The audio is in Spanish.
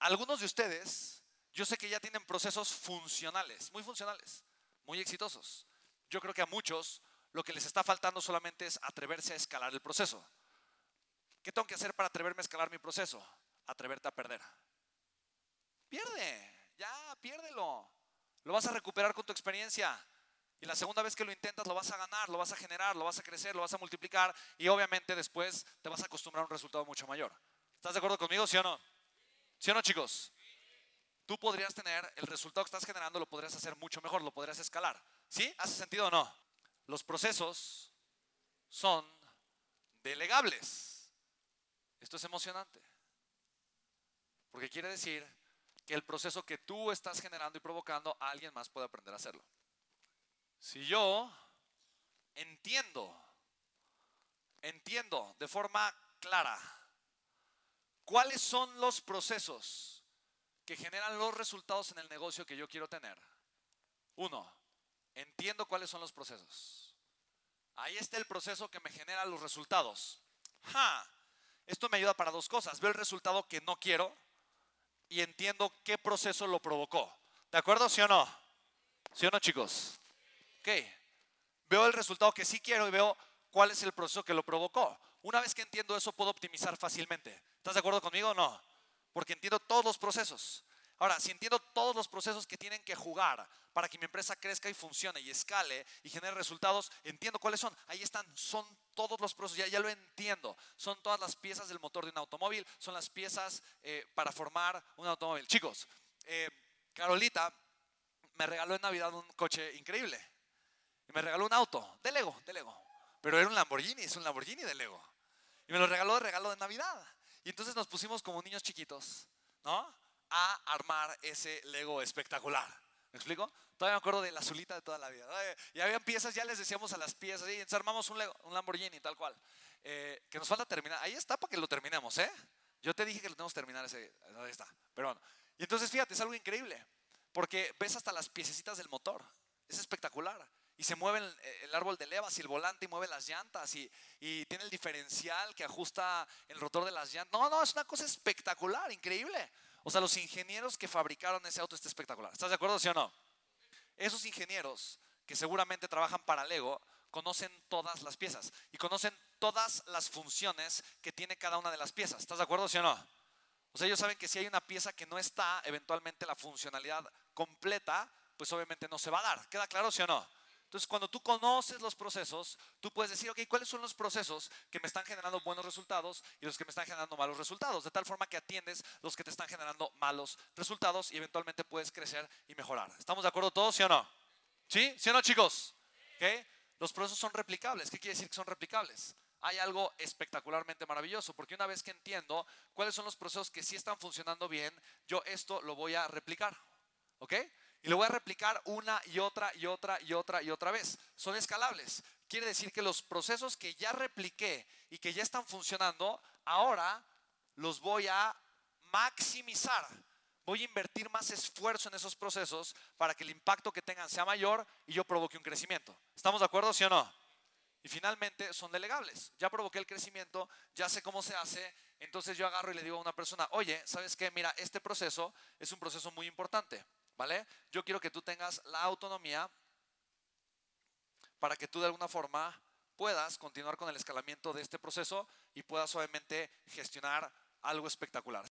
algunos de ustedes, yo sé que ya tienen procesos funcionales, muy funcionales, muy exitosos. Yo creo que a muchos lo que les está faltando solamente es atreverse a escalar el proceso. ¿Qué tengo que hacer para atreverme a escalar mi proceso? Atreverte a perder. Pierde, ya, piérdelo. Lo vas a recuperar con tu experiencia. Y la segunda vez que lo intentas lo vas a ganar, lo vas a generar, lo vas a crecer, lo vas a multiplicar y obviamente después te vas a acostumbrar a un resultado mucho mayor. ¿Estás de acuerdo conmigo, sí o no? ¿Sí o no, chicos? Tú podrías tener el resultado que estás generando, lo podrías hacer mucho mejor, lo podrías escalar. ¿Sí? ¿Hace sentido o no? Los procesos son delegables. Esto es emocionante. Porque quiere decir que el proceso que tú estás generando y provocando, alguien más puede aprender a hacerlo. Si yo entiendo, entiendo de forma clara cuáles son los procesos que generan los resultados en el negocio que yo quiero tener. Uno, entiendo cuáles son los procesos. Ahí está el proceso que me genera los resultados. Esto me ayuda para dos cosas. Veo el resultado que no quiero y entiendo qué proceso lo provocó. ¿De acuerdo? ¿Sí o no? ¿Sí o no, chicos? Ok. Veo el resultado que sí quiero y veo cuál es el proceso que lo provocó. Una vez que entiendo eso, puedo optimizar fácilmente. ¿Estás de acuerdo conmigo no? Porque entiendo todos los procesos. Ahora, si entiendo todos los procesos que tienen que jugar para que mi empresa crezca y funcione y escale y genere resultados, entiendo cuáles son. Ahí están, son todos los procesos, ya, ya lo entiendo. Son todas las piezas del motor de un automóvil, son las piezas eh, para formar un automóvil. Chicos, eh, Carolita me regaló en Navidad un coche increíble. Y me regaló un auto de Lego, de Lego. Pero era un Lamborghini, es un Lamborghini de Lego. Y me lo regaló de regalo de Navidad. Y entonces nos pusimos como niños chiquitos, ¿no? a armar ese Lego espectacular. ¿Me explico? Todavía me acuerdo de la azulita de toda la vida. Y había piezas, ya les decíamos a las piezas, y entonces armamos un, Lego, un Lamborghini, tal cual. Eh, que nos falta terminar. Ahí está para que lo terminemos, ¿eh? Yo te dije que lo tenemos que terminar ese. Ahí está. Pero bueno. Y entonces fíjate, es algo increíble. Porque ves hasta las piececitas del motor. Es espectacular. Y se mueve el, árbol de levas y el volante y mueve las llantas. Y, y tiene el diferencial que ajusta el rotor de las llantas. No, no, es una cosa espectacular, increíble. O sea, los ingenieros que fabricaron ese auto está espectacular. ¿Estás de acuerdo, sí o no? Esos ingenieros que seguramente trabajan para Lego conocen todas las piezas y conocen todas las funciones que tiene cada una de las piezas. ¿Estás de acuerdo, sí o no? O sea, ellos saben que si hay una pieza que no está, eventualmente la funcionalidad completa, pues obviamente no se va a dar. ¿Queda claro, sí o no? Entonces, cuando tú conoces los procesos, tú puedes decir, ok, ¿cuáles son los procesos que me están generando buenos resultados y los que me están generando malos resultados? De tal forma que atiendes los que te están generando malos resultados y eventualmente puedes crecer y mejorar. ¿Estamos de acuerdo todos, sí o no? ¿Sí? ¿Sí o no, chicos? ¿Okay? Los procesos son replicables. ¿Qué quiere decir que son replicables? Hay algo espectacularmente maravilloso, porque una vez que entiendo cuáles son los procesos que sí están funcionando bien, yo esto lo voy a replicar. ¿Ok? Y lo voy a replicar una y otra y otra y otra y otra vez. Son escalables. Quiere decir que los procesos que ya repliqué y que ya están funcionando, ahora los voy a maximizar. Voy a invertir más esfuerzo en esos procesos para que el impacto que tengan sea mayor y yo provoque un crecimiento. ¿Estamos de acuerdo, sí o no? Y finalmente son delegables. Ya provoqué el crecimiento, ya sé cómo se hace, entonces yo agarro y le digo a una persona, oye, ¿sabes qué? Mira, este proceso es un proceso muy importante. ¿Vale? Yo quiero que tú tengas la autonomía para que tú de alguna forma puedas continuar con el escalamiento de este proceso y puedas obviamente gestionar algo espectacular.